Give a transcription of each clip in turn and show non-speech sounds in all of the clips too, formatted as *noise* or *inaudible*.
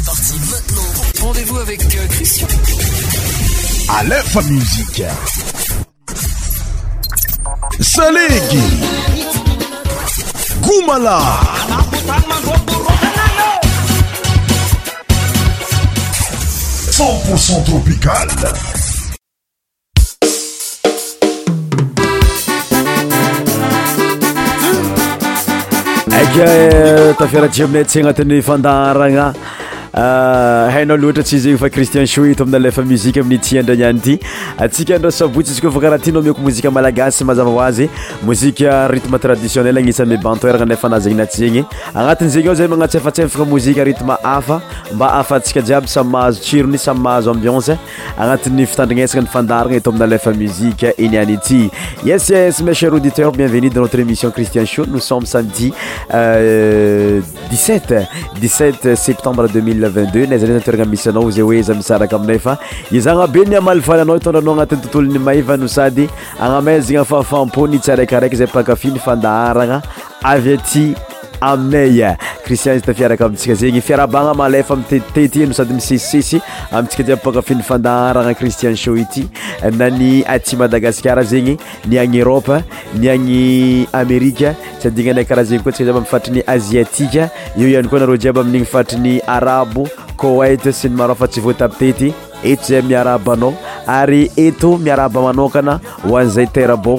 mik salegy gomala cent pour cent tropicaleaik euh, tafiarajiaminay tsy agnatin'ny fandarana hena ah, latra tsyzegny fa cristin tinamindriytsika nrtsyahyazazayaaee m raiteur ieenua notrémissionriti nossomm samei 7 septembre l22 nay zany z aterana misy anao zay hoe iza misaraka amindray fa izagnabe ny amalyvalanao itondranao agnatin'ny tontolo ny maivano sady agnamezagna faafampony tsy araikiraiky zay mpakafi ny fandaharagna avy aty aminay kristian izy tafiaraka amitsika zegny farabana mae tetitetysadyisssytsiaiakafnandaarana cristian soiti nany ati madagaskar zegny niany eropaay amrikasaakarhzei fatry aziatiki aaaeoazayen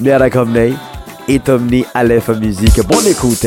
nerakomney et omné à lf musique bon écoute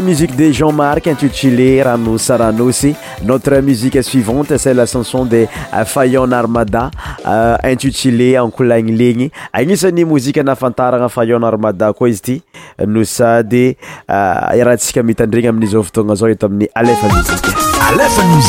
msiqe de jean mark intutulé rano saranasy notre musique suivante c'est la chanson de fayon armada euh, intutilé enkoulagnilegny agnisan'ny mozika nafantarana fayon armada koa izy ity no sady irahantsika mitandregny aminizao votoagna zao eto amin'ny alefa mzi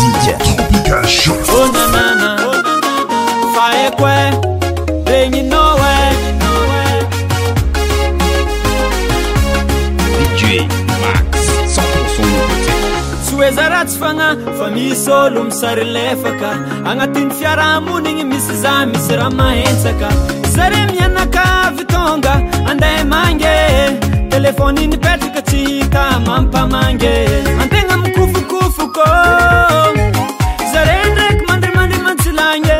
zarah tsy fana fa misy ôlo misarilfaka agnatin'ny fiarahamonigny misy za misy raha mahentsaka zare mianakavy tonga andea mange telefônynypetraka tsy hita mampamange antegna mikofokofo kô zare ndraky mandrimandrimantsilage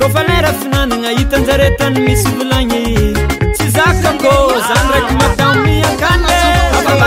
kôfa le raha finanana hitanjare tany misy volagny tsy zakakô zayraky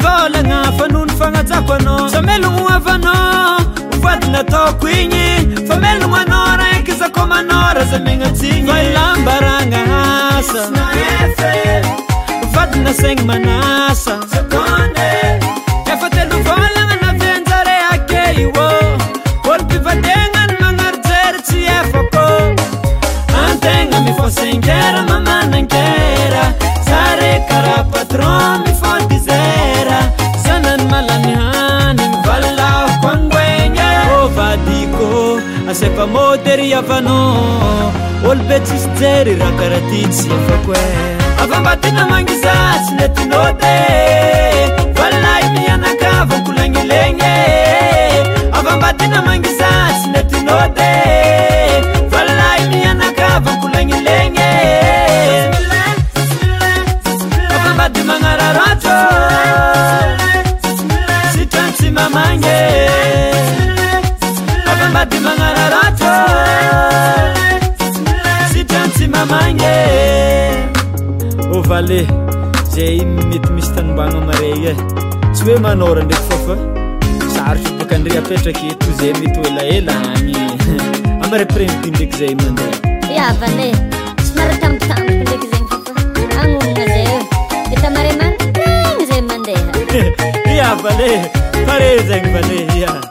vôlana fanono fanajakoana samalogno avana ofadina tako igny famalogno anôraaky zakonôra zamnainy lambarana asa fadina sagna manasa efatelo vôlana navenjare akeio ôlopivatiana ny manaro seratsy efak anena syfamôtyry avana olo betsiky sy jery raha karahatiny sy efako e avymbatina mangiza sy le tinôty valahi nianakavankolagnilegny avambatyna mangiza sy le tinôty valahi nianakavankolagnilegny aaany aaôvale zay mety misy tanamboana maray e. tsy hoe manôra ndraky fafa sarotra bôka andre apetraky to zay mety ola elany *laughs* amara premdi ndraky zay mandehaiasy aodak zenyaa zany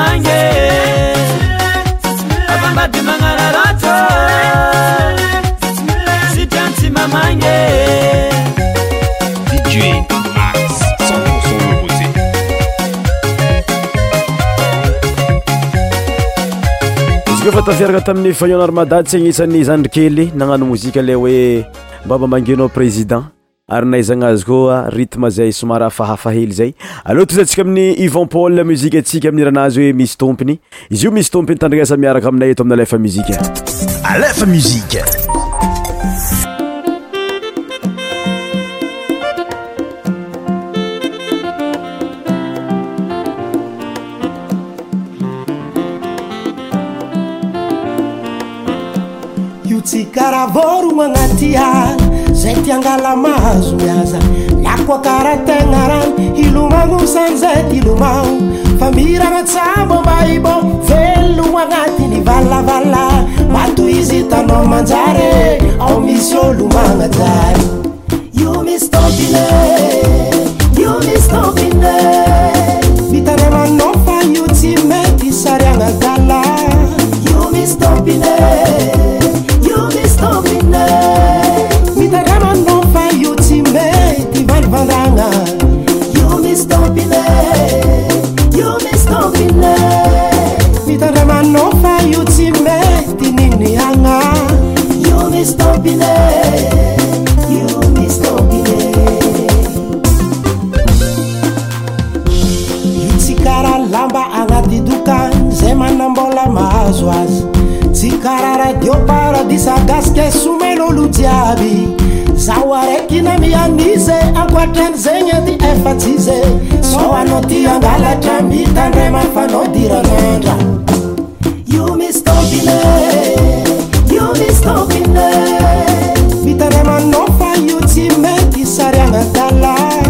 izy koafa tafiraka tamin'ny fanonarmadady tsy hagnisan'ny zandrikely nagnano mozika ley hoe mbaba mangenao prézident ary naizagnazy koa rytme zay somara fahafahely zay alôha toyiza ntsika amin'ny ivant pal muzika atsika amin'nyiranazy hoe misy tompiny izy io misy tompiny tandragnasa miaraka aminay eto ami'ny alefa mizika alefa msikot zay tyangala mahazo miaza lakoa karahtegna rany hilomagno san zay tylomano fa miragnatsabo mbaibô velogno agnatiny vallavala mato izy tana manjary ao misy ôlomagnajayo isagasika somanalojiaby zaho araiky namiamize akoatranyzegny ady efatsy ze saanao tyambalatra mitandray mafanao diranndrao mitandramanao fa io tsy mety sarianatalay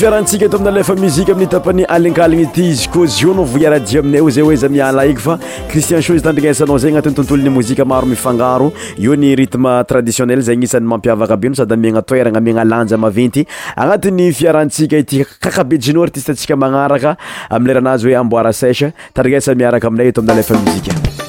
fiarahatsika t aminamziamin'tapan'ny alinkaliny ty izy ko zonao rai aminay zay oe zamialaikofa cristian zy tandrinesanao zayanatytontolony mozika maro mifangaro iony rtme traditionnel zay nisan'ny mampiavaka abo sady amina toerana amina lanja maventy agnatin'ny fiarahatsika ity kakabejinao atistetsika manraka amerhanazy oe amboir se tariasamiarakaaminay t am'az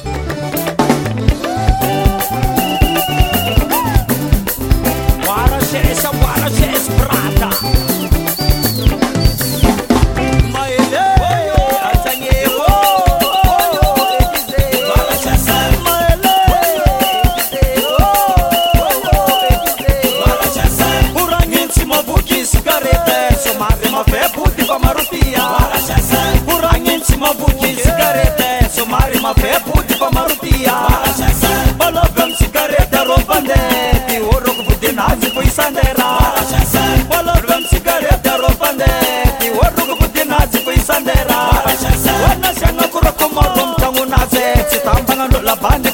பாட்டு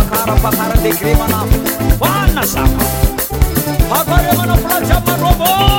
كركر كرمن فنشر فم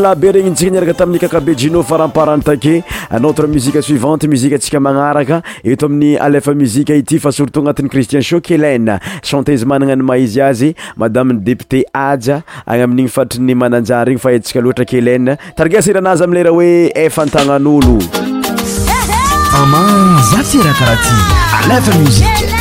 lahabe regny tsika niaraka tamin'ny kakabe jino faramparany take anotre muzike suivante muzike antsika magnaraka eto amin'ny alefa muzike ity fa surtout agnatin'ny christien sho kelene chanteze manana any maizy azy madamey deputé aja any amin'igny faritriny mananjary egny fa antsika loatra kelene tarigesira anazy amileraha hoe efa antagnan'olo ama zatyrahakaraha ty alamzi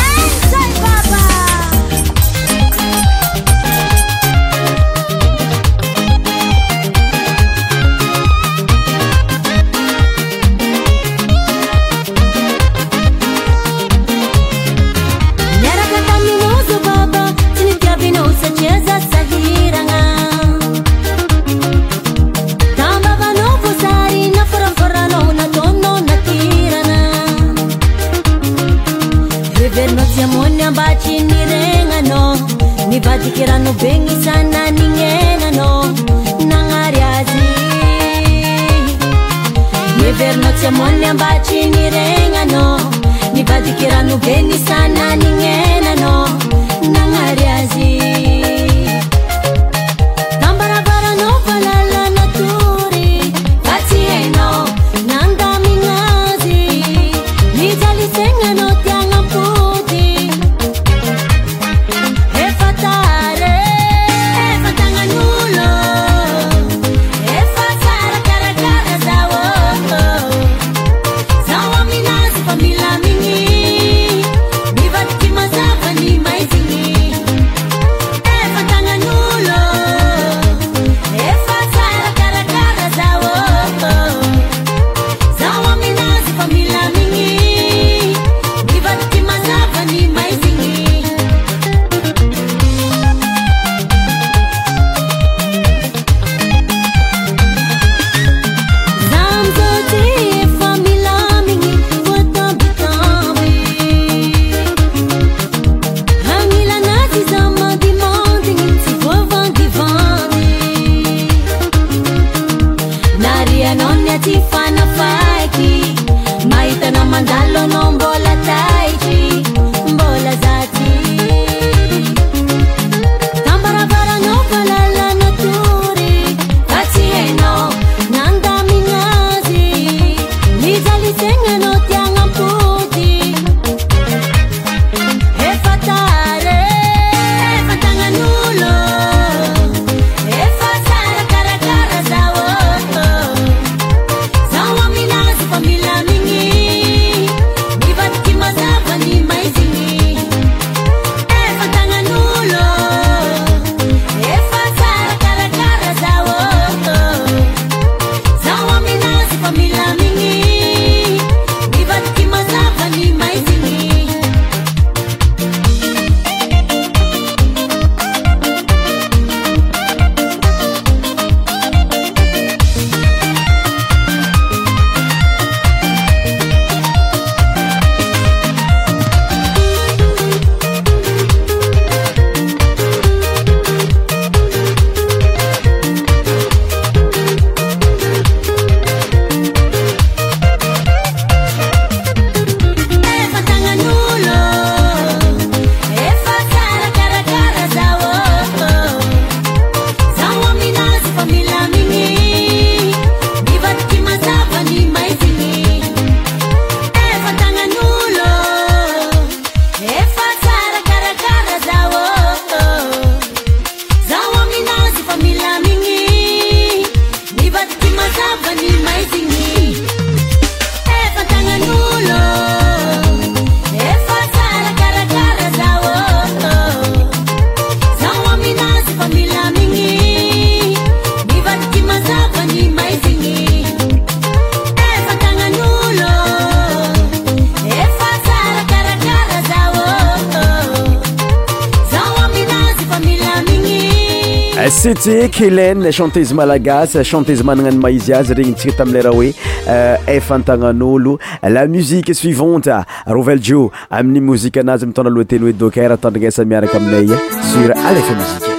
elene chantesy malagasy chantezy managnano maizy azy regny tsika tamileraha hoe efaantagnan'olo euh, la musique suivante rovelejou amin'ny mozike anazy mitona aloateny hoe dacere atandrinasa miaraka aminay sur alefa mozike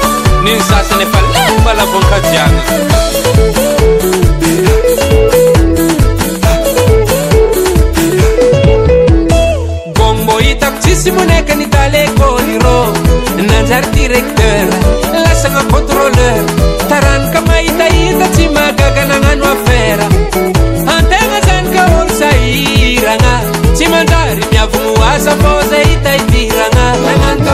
niny sasany ampaleo mbalabonkajianabômmbô hitako tsisymonakany dalaekôly rô nanjary direkteura lasagna contrôleura taranaka mahitahita tsy magagananano affara ampenajanaka or sahiragna tsy manjary miavano asa fô za hitaitirana nanano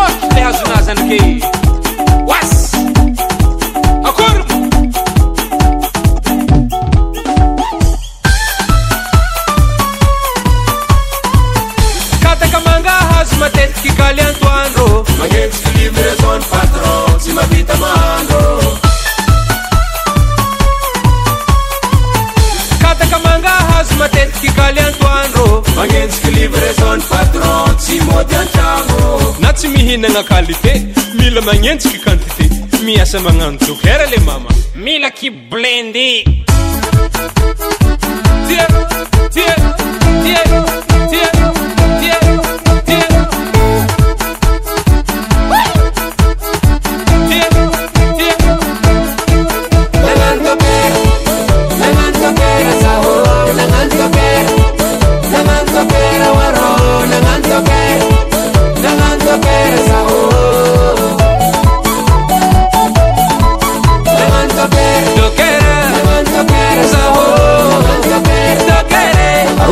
What tells Nazanke? Was? Acordo. Cata que livres on patrão, se mavita mando. Cata tsy mihinagna qualité mila magnenjiky quantité miasa magnano jocer le mama mila ki blendy tie tititi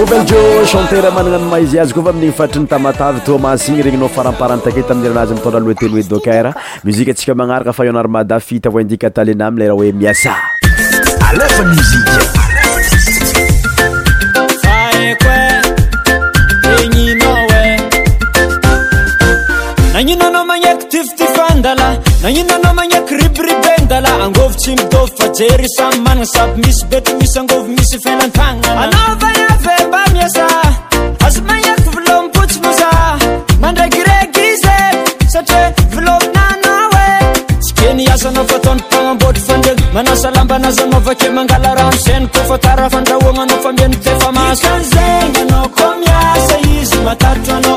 bje chanter e manana no maha izy azy koa fa ami'igny faitra ny tamatavy toa masigny regny nao faramparany take tami'ira anazy mitondna loa teny hoe dokare muzik atsika manaraka fa hoanary mada fita voidika talena amle raha hoe miasa mba miasa azo mahiako vilomipotsy mo za mandragregize satria vilominana e tsy ke ny asanao fataony panaambôtra fandena manasa lamba nazanao avake mangala rano zany kofa tara fandrahoagnanao famiana tefa masa an' zegny anao ko miasa izy mataritra anao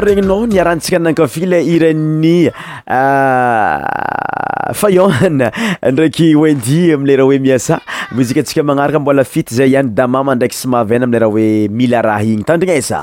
regninao niaranntsika nankafy le iranny euh, fayoane ndraiky oindi amlera hoe miasa mozika antsika magnaraka mbola fity zay ihany damama ndraiky symavana amlera hoe mila raha igny tandrigna esa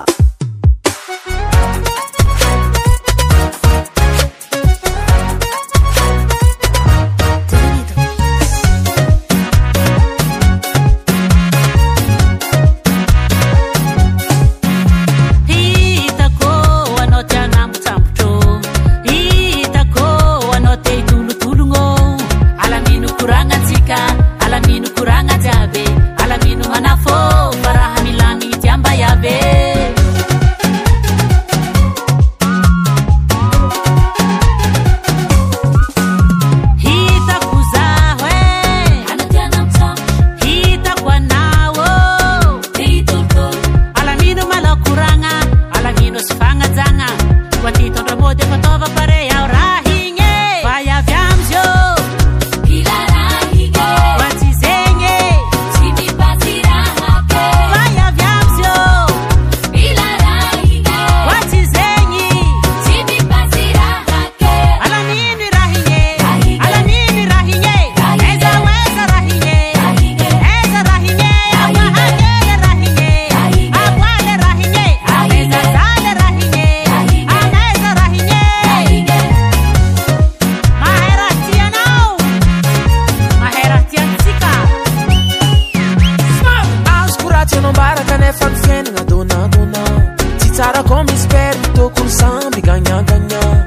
tanaombaraka nefanfanana dona donan tsy tsara ko misy perky tokony samby ganaganan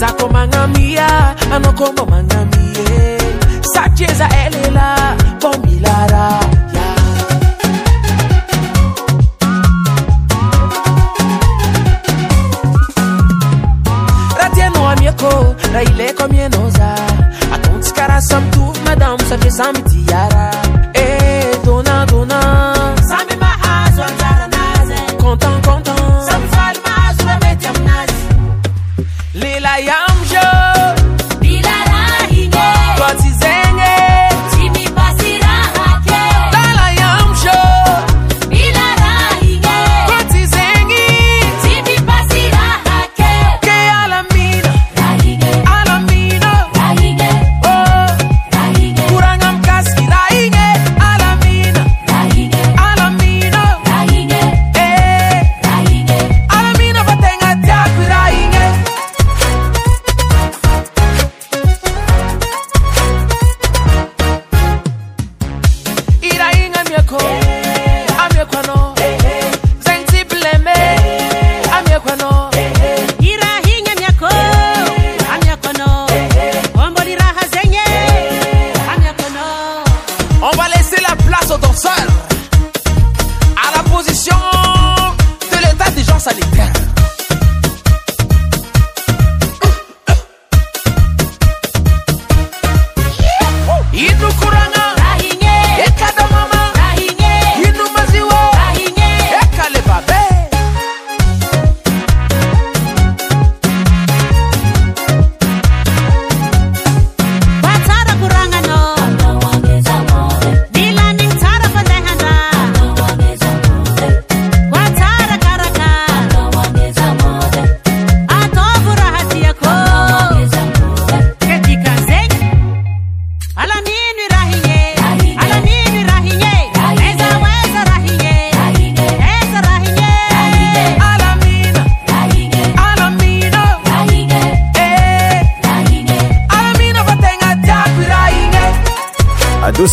za kô magnamia anao ko mba manamie sate za a e lela ô miaraaraha tianao amiakô raha ilako amianao za ataontsikarahasamitofy madamo satri sambydiaa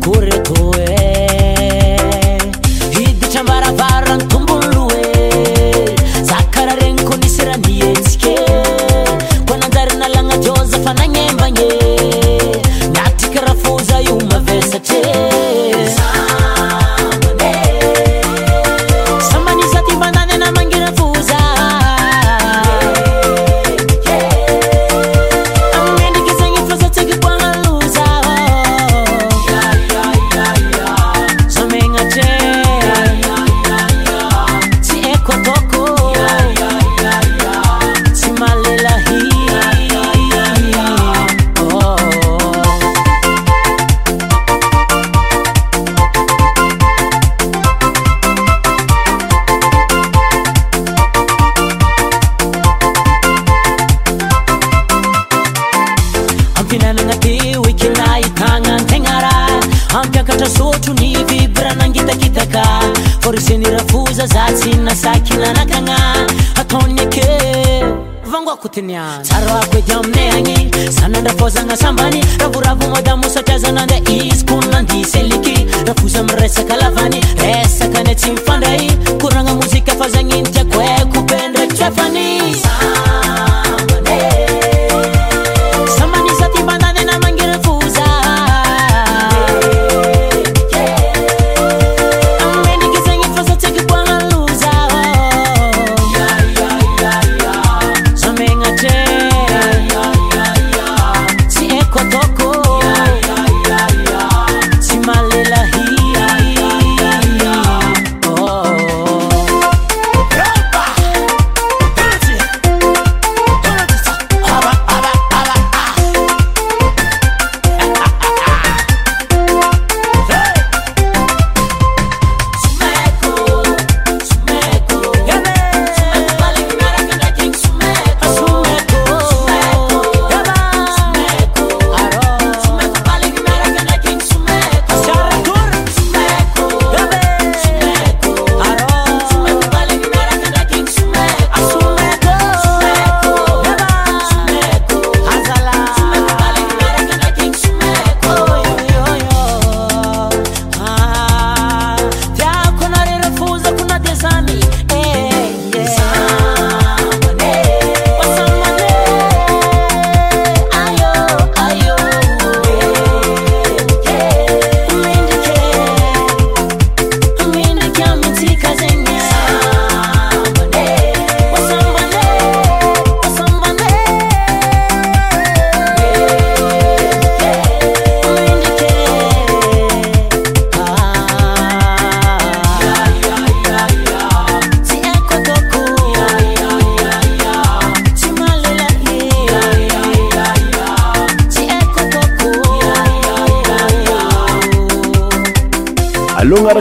koreto e viditra ambaravarragna tombony lohe zakaraha regny ko nisyra mihetsike koa nanjarinalagna jôzefa nagnembagne niatikarafoza io mave satrie ampiakatra sôtronyvibranangitakitaka fôriseny rafoza za tsynasakinanakana atany eke vangakotinya tsaroako ei amina agny zanandrafozagna sambany ravoravo madamo satriazanaga izykonnandiseliky rafoza amiresaka lavany saka ny tsy mifandray koranamozika fazanntiako akobendrata e,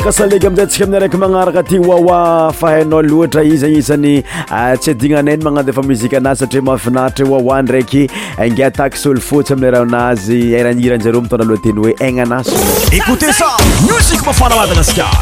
kasalega amin'zay ntsika amin'ny araiky magnaraka aty oawa fahainao loatra izy agnisan'ny ah, tsy adignanainy magnando efa muzika anazy satria mahavinaritry wawa ndraiky ainge atakisôlo fotsy amin'ny rah anazy eranhiranjareo mitona alohateny hoe hagnanazy écotea mimafaaaagasias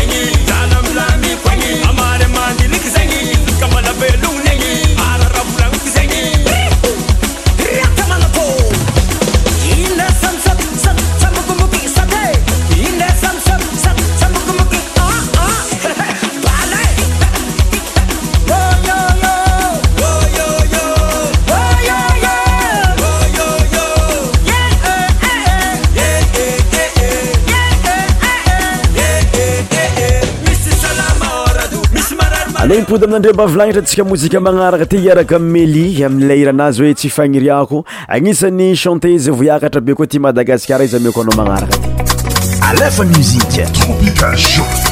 e mipody aminandreo mba avilagnitra antsika mozika magnaraka ty hiaraka meli amin'la iranaazy hoe tsy fagniriako agnisan'ny chanté zy voiakatra be koa ty madagasikar izy ameko anao magnaraka ty alefa muzika tropical sho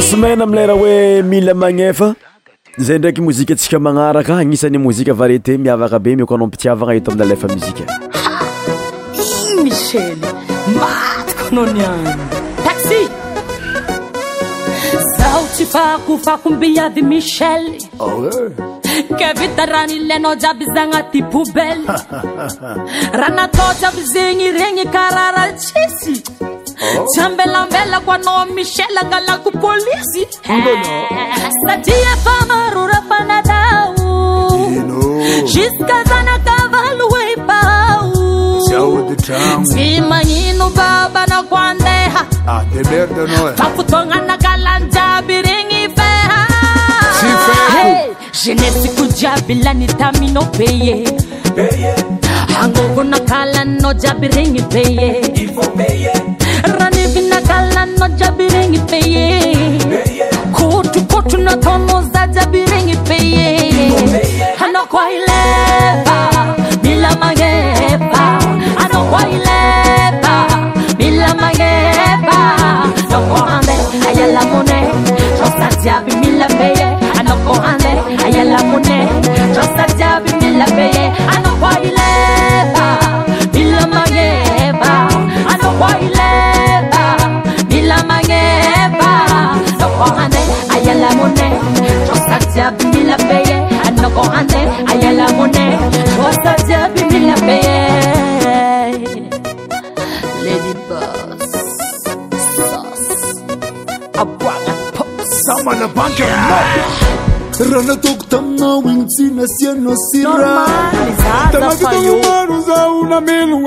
somaine amile raha hoe mila magnefa zay ndraiky mozika ntsika magnaraka agnisany mozika varieté miavaka be miokanao ampitiavagna eto amina lefa mozikaamichele matako anao nyany taxi fakofako mbiavy michel ke vitara nilana jaby zagnaty bobel ranata jaby zegny regny karara tsisy tsy ambelambelako anao michel agalako kolizy sadia fa marora fanaaojus simanyi no baba no kwandeha ah, na nakalanjabi rigny feha Si jenesy kojiaby lany taminao be ye agnoko nakalanao jiaby regny be ye ranivy nakalanao peye. Peye. be ye na nataona diaby mila beye anao ko ane ayala mune trasa diaby mila beye anao ko ileba mila mangeba anao ko ileba mila mangeba anao ko ane ayala mune trasa diaby mila beye anao ko ane ayala mune alabankraha natoko taminao intsinasianao syraatma za naeo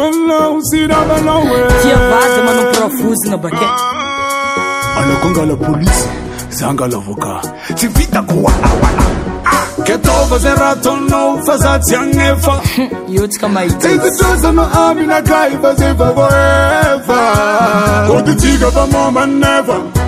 ao saaaanakoangalapolisy zangalavôka tsy fitako aaaakzahanao faayaea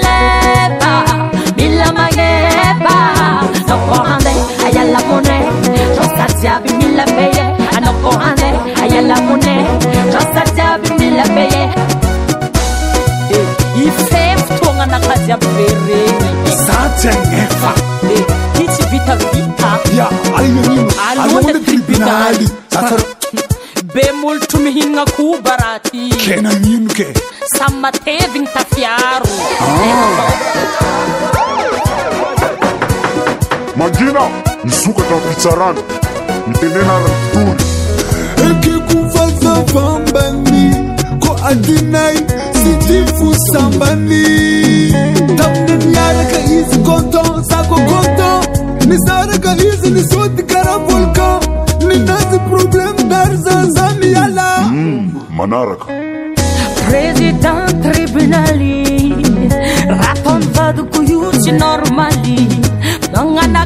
ifeooana akayabe eny itsy vitait be molotro mihinana koba raaeaoke samy matevigny taiaroaia ah. miokatra fitsany meneekoabn andinai sitifo sambany tabinaniyalaka izy konton zako konton nizanaka izy nisody garabolkan ninazy probleme darza zamiyala hmm, manarka prezidenttribunali raadokuyorma aaa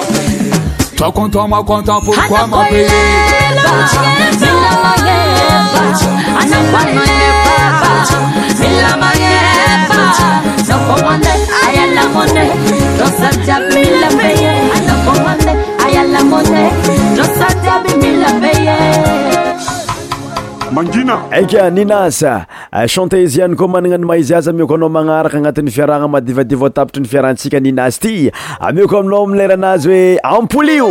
Toi content, moi content, pourquoi m'empêcher Just mangina eka ninasa ah, chantesiane koa managna ny maizy azy amioko anao magnaraka agnatin'ny fiarahana madivadiva tapitry ny fiarahantsika ninasy ity amioko aminao amileranazy hoe ampolio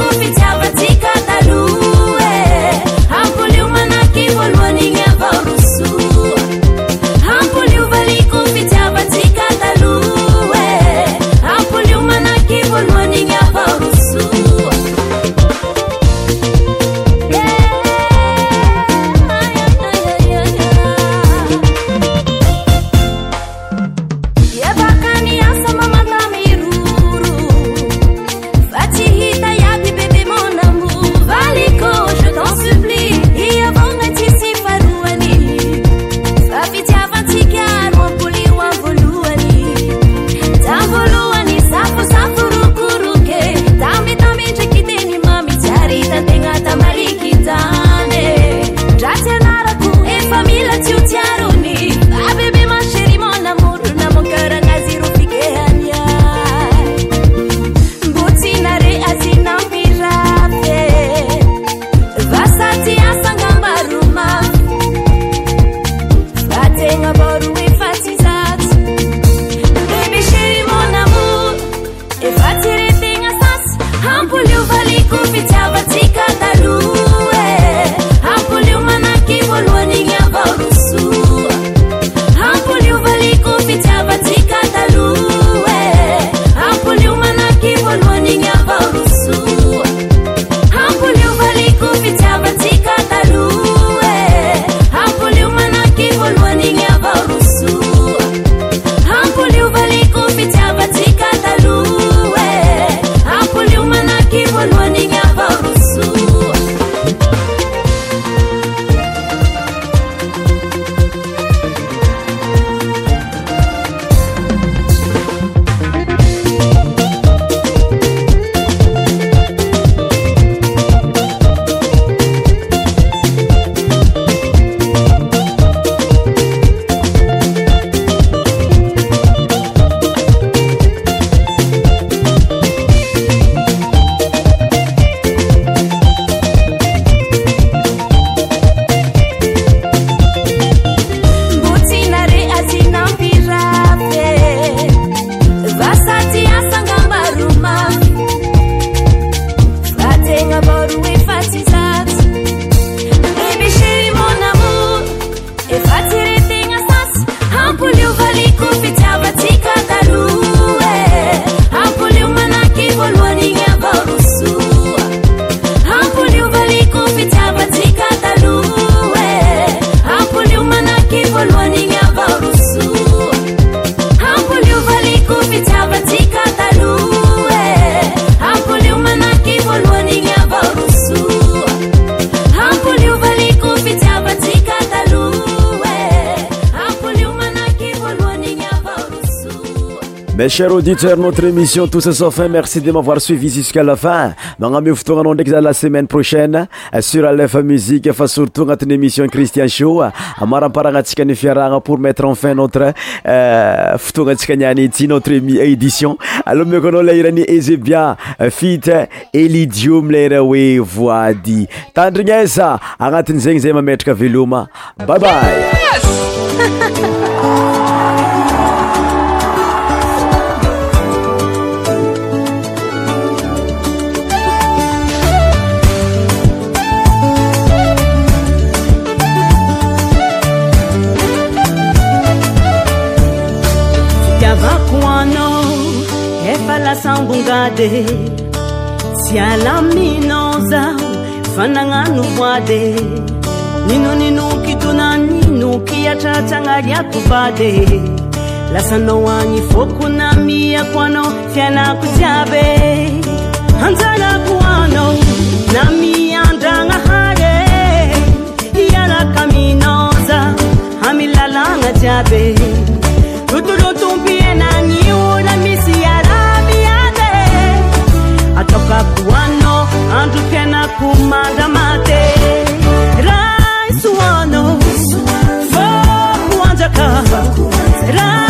We'll be tell? auditeur notre émission toussafin merci de mavoir suivi zusq'à la fin magnameo fotonanao ndraiky zala semaine prochaine surlf musiqe fa surtout agnatin'ny émission cristian sho maramparanatsika ny fiarahna pour mettre enfin notre euh, fotoanatsika nianty notre édition alôhaekoanao leiran'ny ase bien fit eli diomleira oe voidy tandrignesa agnatin'zegny zay mametraka veloma babay avakuana efa lasambungade siala minoza fanañanufade ninuninuki dunani nukiatrathagalyakuvade lasano ani fokunamia koana fyanaku jabe anzana kuana na miandraga hade ianakaminoza hamilalana jabe tt る tpie なに u ら misia ラ bi で e a たか ua の ad け e なこ u まだまて eres の f か